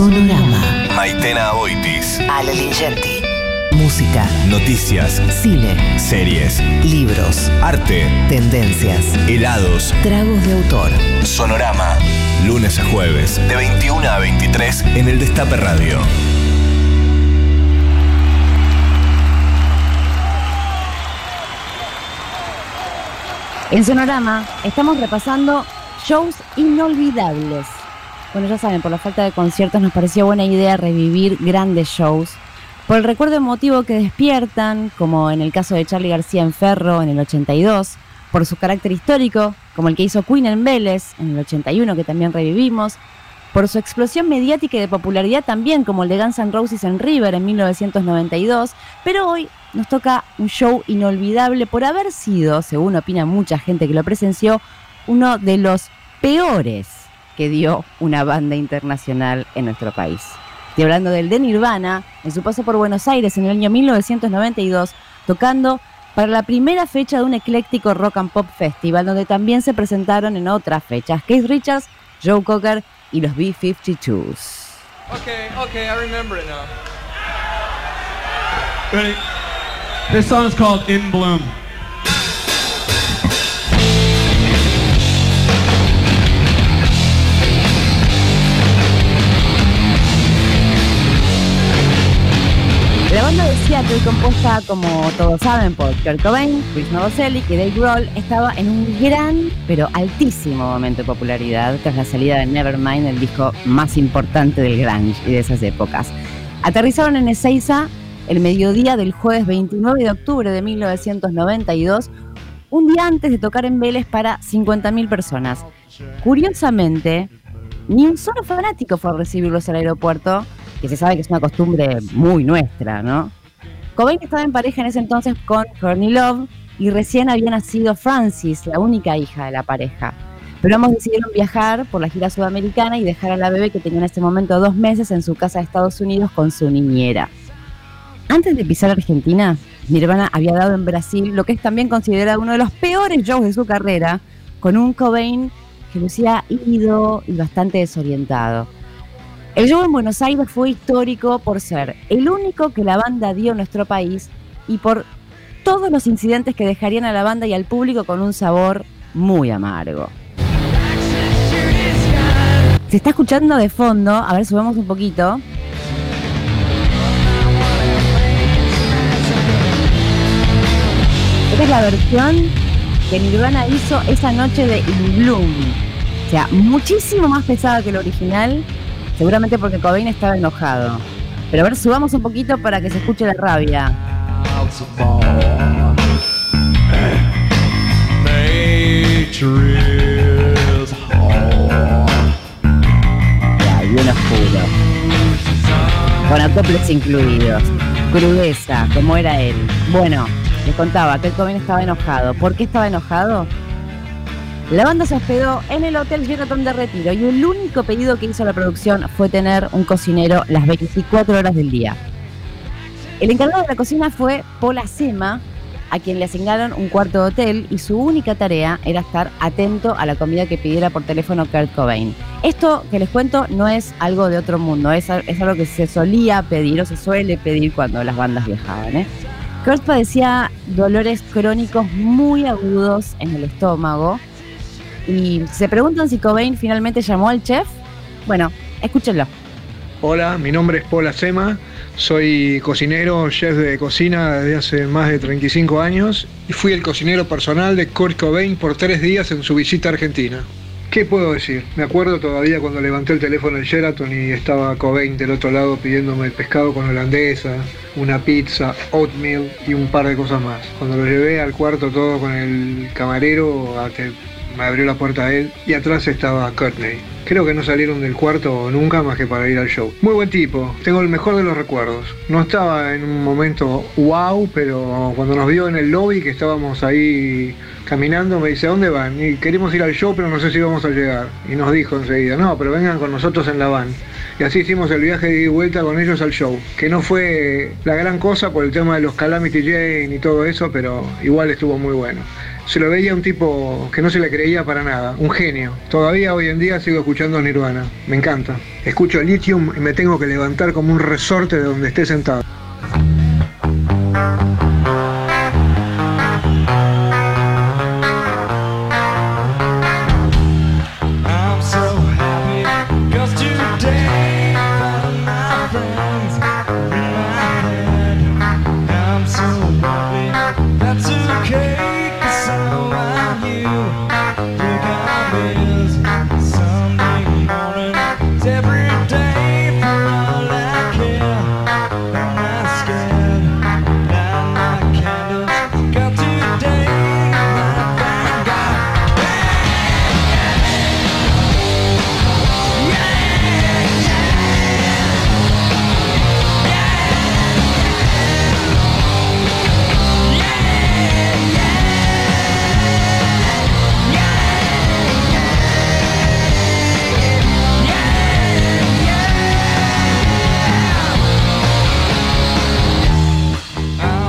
Sonorama. Maitena Aboitis. Ale Lingenti. Música, Noticias. cine, Series. libros, Arte. tendencias, Helados. tragos de autor. Sonorama. Lunes a jueves. De 21 a 23 en el Destape Radio. En Sonorama estamos repasando shows inolvidables. Bueno, ya saben, por la falta de conciertos nos pareció buena idea revivir grandes shows. Por el recuerdo emotivo que despiertan, como en el caso de Charlie García en Ferro en el 82, por su carácter histórico, como el que hizo Queen en Vélez en el 81, que también revivimos, por su explosión mediática y de popularidad también, como el de Guns N' Roses en River en 1992, pero hoy nos toca un show inolvidable por haber sido, según opina mucha gente que lo presenció, uno de los peores que dio una banda internacional en nuestro país. Estoy hablando del de Nirvana, en su paso por Buenos Aires en el año 1992, tocando para la primera fecha de un ecléctico rock and pop festival, donde también se presentaron en otras fechas Keith Richards, Joe Cocker y los B-52s. Okay, okay, I remember it now. Ready? This song's called In Bloom. La banda de Seattle, compuesta, como todos saben, por Kurt Cobain, Chris Novoselic y Dave Grohl, estaba en un gran, pero altísimo momento de popularidad tras la salida de Nevermind, el disco más importante del grunge y de esas épocas. Aterrizaron en Ezeiza el mediodía del jueves 29 de octubre de 1992, un día antes de tocar en Vélez para 50.000 personas. Curiosamente, ni un solo fanático fue a recibirlos al aeropuerto, que se sabe que es una costumbre muy nuestra, ¿no? Cobain estaba en pareja en ese entonces con Courtney Love y recién había nacido Francis, la única hija de la pareja. Pero ambos decidieron viajar por la gira sudamericana y dejar a la bebé que tenía en ese momento dos meses en su casa de Estados Unidos con su niñera. Antes de pisar Argentina, Nirvana había dado en Brasil lo que es también considerado uno de los peores shows de su carrera, con un Cobain que lucía ido y bastante desorientado. El show en Buenos Aires fue histórico por ser el único que la banda dio en nuestro país y por todos los incidentes que dejarían a la banda y al público con un sabor muy amargo. Se está escuchando de fondo, a ver, subamos un poquito. Esta es la versión que Nirvana hizo esa noche de In Bloom. O sea, muchísimo más pesada que el original, seguramente porque Cobain estaba enojado. Pero a ver, subamos un poquito para que se escuche la rabia. Ya, bien oscuro. Con acoples incluidos. Crudeza, como era él. Bueno, les contaba que el Cobain estaba enojado. ¿Por qué estaba enojado? La banda se hospedó en el Hotel Sheraton de Retiro y el único pedido que hizo la producción fue tener un cocinero las 24 horas del día. El encargado de la cocina fue Paul Sema, a quien le asignaron un cuarto de hotel y su única tarea era estar atento a la comida que pidiera por teléfono Kurt Cobain. Esto que les cuento no es algo de otro mundo, es, es algo que se solía pedir o se suele pedir cuando las bandas viajaban. ¿eh? Kurt padecía dolores crónicos muy agudos en el estómago y se preguntan si Cobain finalmente llamó al chef. Bueno, escúchenlo. Hola, mi nombre es Paul Acema, soy cocinero, chef de cocina desde hace más de 35 años y fui el cocinero personal de Kurt Cobain por tres días en su visita a Argentina. ¿Qué puedo decir? Me acuerdo todavía cuando levanté el teléfono del Sheraton y estaba Cobain del otro lado pidiéndome el pescado con holandesa, una pizza, oatmeal y un par de cosas más. Cuando lo llevé al cuarto todo con el camarero, a que me abrió la puerta a él y atrás estaba Courtney. Creo que no salieron del cuarto nunca más que para ir al show. Muy buen tipo, tengo el mejor de los recuerdos. No estaba en un momento wow, pero cuando nos vio en el lobby que estábamos ahí caminando, me dice, ¿a dónde van? Y queremos ir al show, pero no sé si vamos a llegar. Y nos dijo enseguida, no, pero vengan con nosotros en la van. Y así hicimos el viaje de vuelta con ellos al show, que no fue la gran cosa por el tema de los Calamity Jane y todo eso, pero igual estuvo muy bueno. Se lo veía un tipo que no se le creía para nada, un genio. Todavía hoy en día sigo escuchando Nirvana, me encanta. Escucho Lithium y me tengo que levantar como un resorte de donde esté sentado.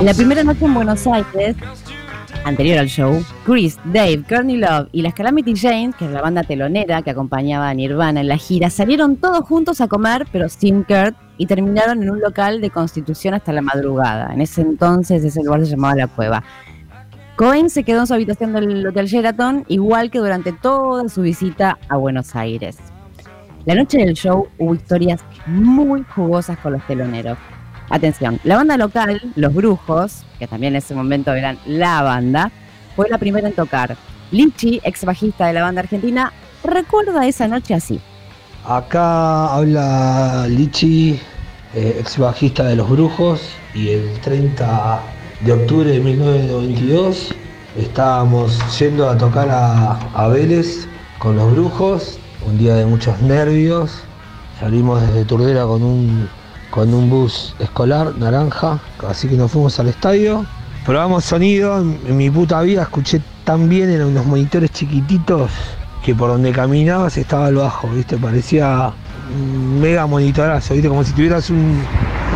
La primera noche en Buenos Aires, anterior al show, Chris, Dave, Courtney Love y las Calamity Jane, que es la banda telonera que acompañaba a Nirvana en la gira, salieron todos juntos a comer, pero sin Kurt, y terminaron en un local de Constitución hasta la madrugada. En ese entonces ese lugar se llamaba La Cueva. Cohen se quedó en su habitación del Hotel Sheraton, igual que durante toda su visita a Buenos Aires. La noche del show hubo historias muy jugosas con los teloneros. Atención, la banda local, Los Brujos, que también en ese momento eran la banda, fue la primera en tocar. Lichi, ex bajista de la banda argentina, recuerda esa noche así. Acá habla Lichi, eh, ex bajista de Los Brujos, y el 30 de octubre de 1992 estábamos yendo a tocar a, a Vélez con Los Brujos, un día de muchos nervios. Salimos desde Turdera con un, con un bus escolar naranja, así que nos fuimos al estadio. Probamos sonido, en, mi puta vida escuché tan bien en unos monitores chiquititos que por donde caminabas estaba el bajo, ¿viste? Parecía un mega monitorazo, ¿viste? Como si tuvieras un,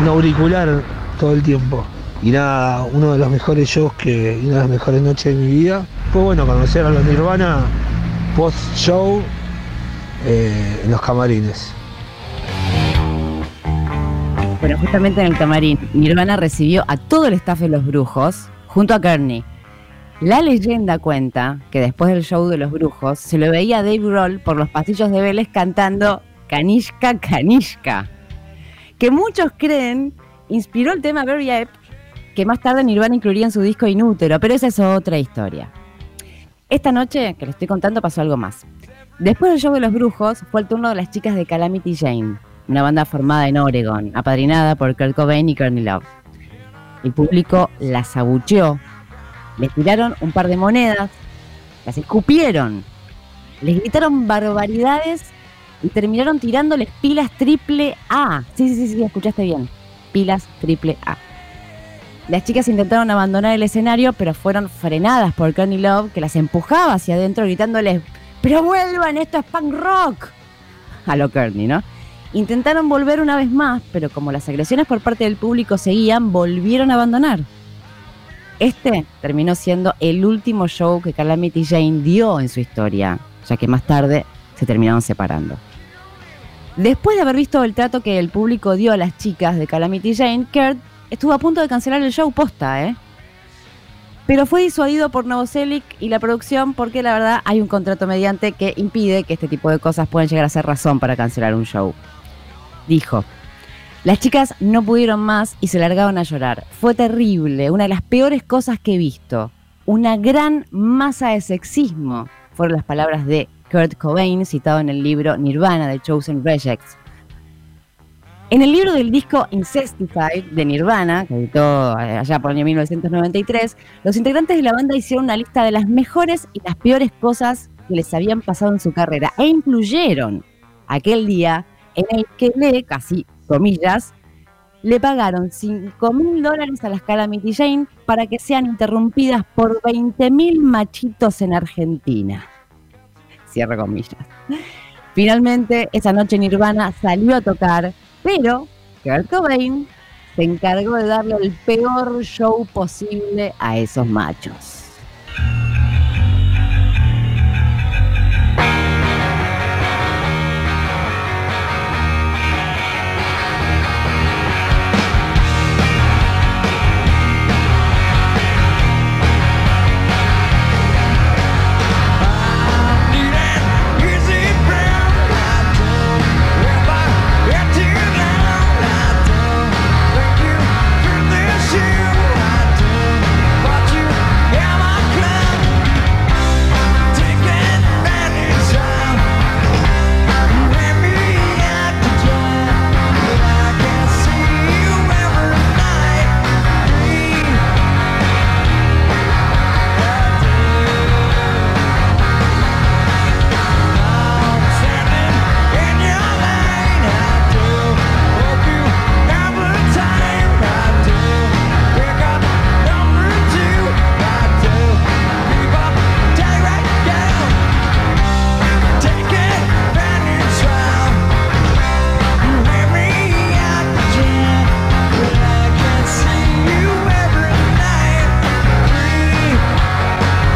auricular todo el tiempo. Y nada, uno de los mejores shows que, una de las mejores noches de mi vida. Fue bueno conocer a los Nirvana post-show eh, en los camarines. Bueno, justamente en el camarín, Nirvana recibió a todo el staff de Los Brujos, junto a Kearney. La leyenda cuenta que después del show de Los Brujos, se lo veía a Dave Grohl por los pasillos de Vélez cantando Kanishka Kanishka, que muchos creen inspiró el tema Very Up, que más tarde Nirvana incluiría en su disco Inútero, pero esa es otra historia. Esta noche, que le estoy contando, pasó algo más. Después del show de los brujos, fue el turno de las chicas de Calamity Jane, una banda formada en Oregon, apadrinada por Kurt Cobain y Courtney Love. El público las abucheó, les tiraron un par de monedas, las escupieron, les gritaron barbaridades y terminaron tirándoles pilas triple A. Sí, sí, sí, sí, escuchaste bien. Pilas triple A. Las chicas intentaron abandonar el escenario, pero fueron frenadas por Courtney Love, que las empujaba hacia adentro gritándoles, pero vuelvan, esto es punk rock. A lo Courtney, ¿no? Intentaron volver una vez más, pero como las agresiones por parte del público seguían, volvieron a abandonar. Este terminó siendo el último show que Calamity Jane dio en su historia, ya que más tarde se terminaron separando. Después de haber visto el trato que el público dio a las chicas de Calamity Jane, Kurt estuvo a punto de cancelar el show posta, ¿eh? Pero fue disuadido por Novoselic y la producción porque la verdad hay un contrato mediante que impide que este tipo de cosas puedan llegar a ser razón para cancelar un show. Dijo, las chicas no pudieron más y se largaron a llorar. Fue terrible, una de las peores cosas que he visto. Una gran masa de sexismo, fueron las palabras de Kurt Cobain, citado en el libro Nirvana de Chosen Rejects. En el libro del disco Incestified de Nirvana, que editó allá por el año 1993, los integrantes de la banda hicieron una lista de las mejores y las peores cosas que les habían pasado en su carrera e incluyeron aquel día en el que le, casi comillas, le pagaron 5 mil dólares a las Calamity Jane para que sean interrumpidas por 20 mil machitos en Argentina. Cierro comillas. Finalmente, esa noche Nirvana salió a tocar, pero Kurt Cobain se encargó de darle el peor show posible a esos machos.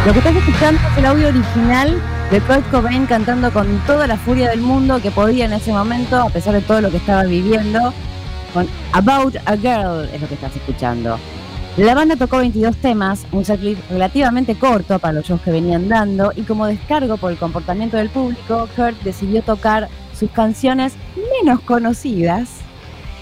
Lo que estás escuchando es el audio original de Kurt Cobain cantando con toda la furia del mundo que podía en ese momento, a pesar de todo lo que estaba viviendo. Con About a Girl es lo que estás escuchando. La banda tocó 22 temas, un setlist relativamente corto para los shows que venían dando, y como descargo por el comportamiento del público, Kurt decidió tocar sus canciones menos conocidas.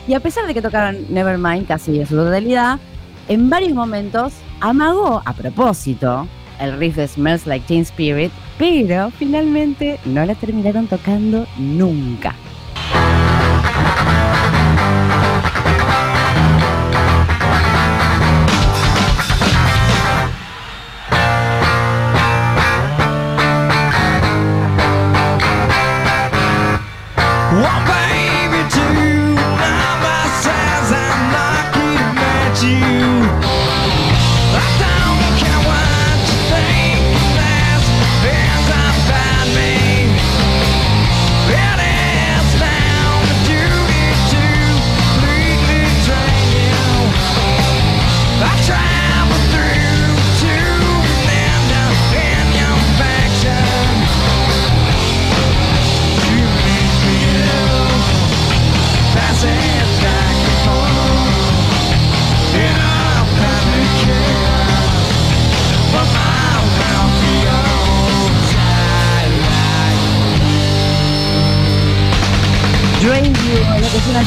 Y a pesar de que tocaron Nevermind casi en su totalidad, en varios momentos amagó a propósito el riff de Smells Like Teen Spirit, pero finalmente no la terminaron tocando nunca.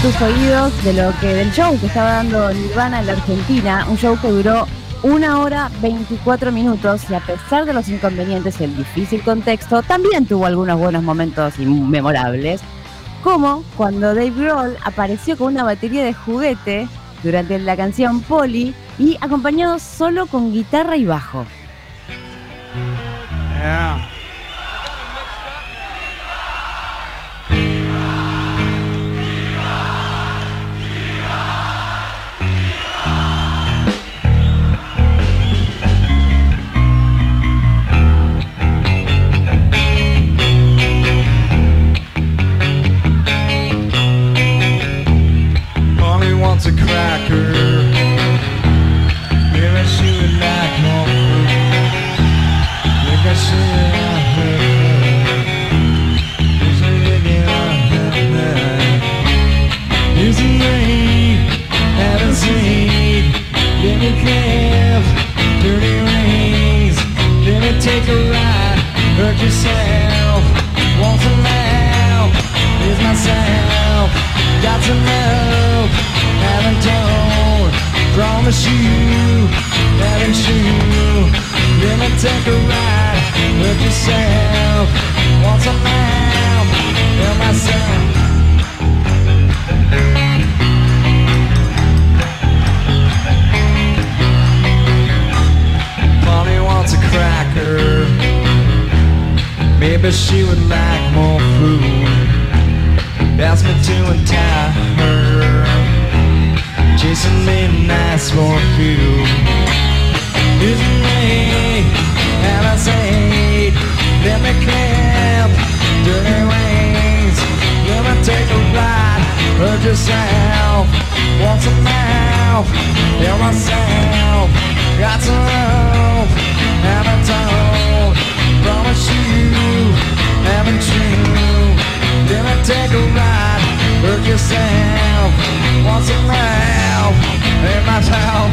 Tus oídos de lo que del show que estaba dando Nirvana en la Argentina, un show que duró una hora 24 minutos y a pesar de los inconvenientes y el difícil contexto, también tuvo algunos buenos momentos memorables, como cuando Dave Grohl apareció con una batería de juguete durante la canción Polly y acompañado solo con guitarra y bajo. Maybe she would like more food. Ask me to untie her. Chasing me nice for a few. Isn't me? And I say, let me clap dirty wings. Let me take a ride. Hurt yourself. Want some help? Help myself. Got some help. Haven't told. Promise you. yourself What's it now? It might help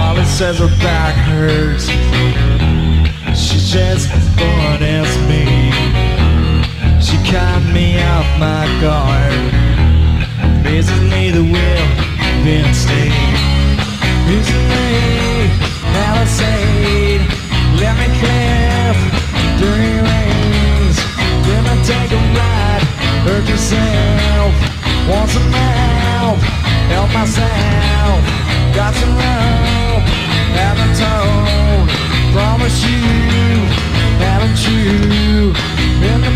All it says her back hurts me take a ride. Hurt yourself. Help? Myself. Got some. Haven't told. Promise you. Haven't you?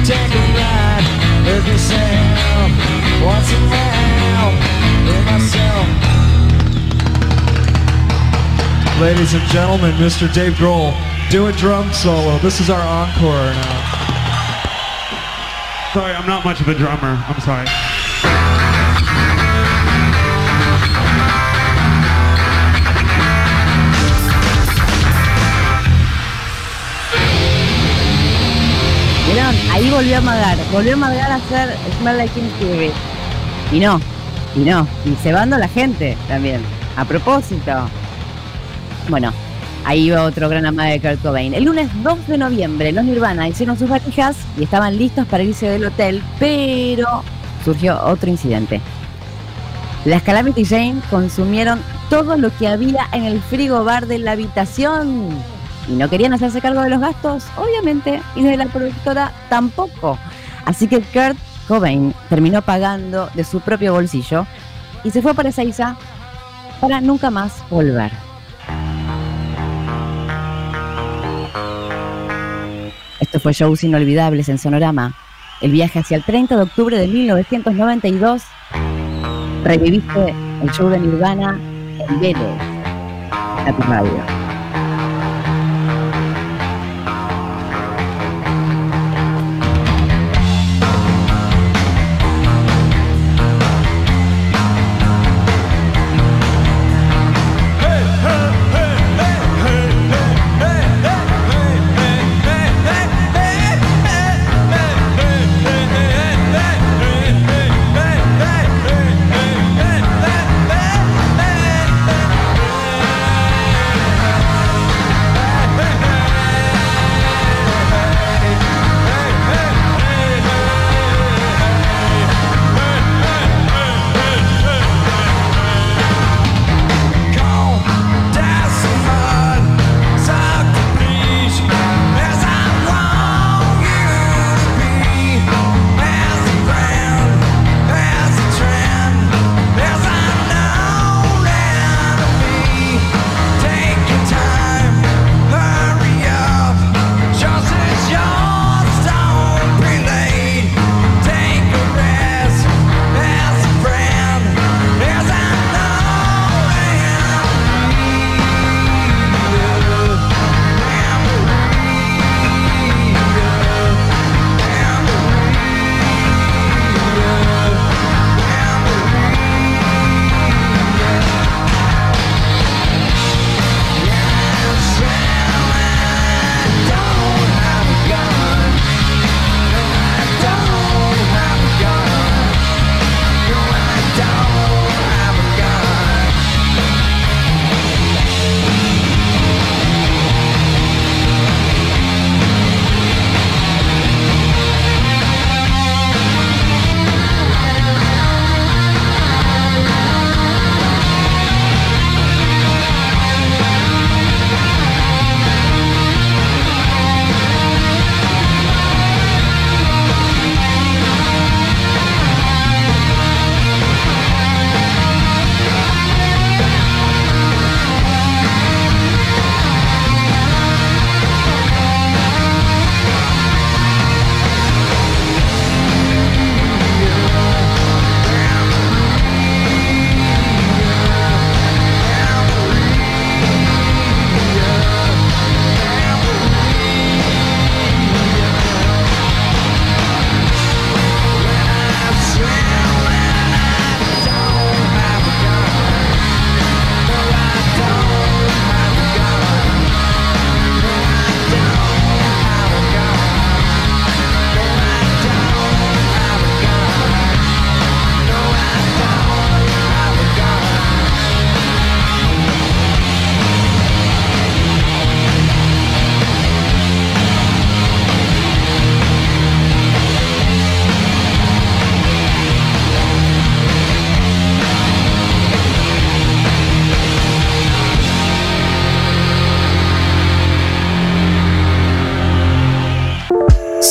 Take a ride. Hurt yourself. Hurt myself. Ladies and gentlemen, Mr. Dave Grohl do a drum solo. This is our encore now. Sorry, I'm not much of a drummer. I'm sorry. ¿Vieron? Ahí volvió a magar. Volvió a magar a hacer Smell Like Teen Spirit. Y no, y no. Y cebando a la gente también. A propósito. Bueno, ahí va otro gran amado de Kurt Cobain. El lunes 2 de noviembre, los Nirvana hicieron sus valijas y estaban listos para irse del hotel, pero surgió otro incidente. Las Calamity Jane consumieron todo lo que había en el frigobar de la habitación y no querían hacerse cargo de los gastos, obviamente, y de la productora tampoco. Así que Kurt Cobain terminó pagando de su propio bolsillo y se fue para Ezeiza para nunca más volver. Esto fue Shows Inolvidables en Sonorama. El viaje hacia el 30 de octubre de 1992. Reviviste el show de Nirvana en Vélez, a tu radio.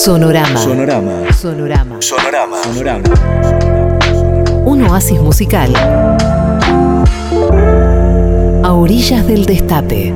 Sonorama. Sonorama. Sonorama. Sonorama. Sonorama. Un oasis musical. A orillas del destape.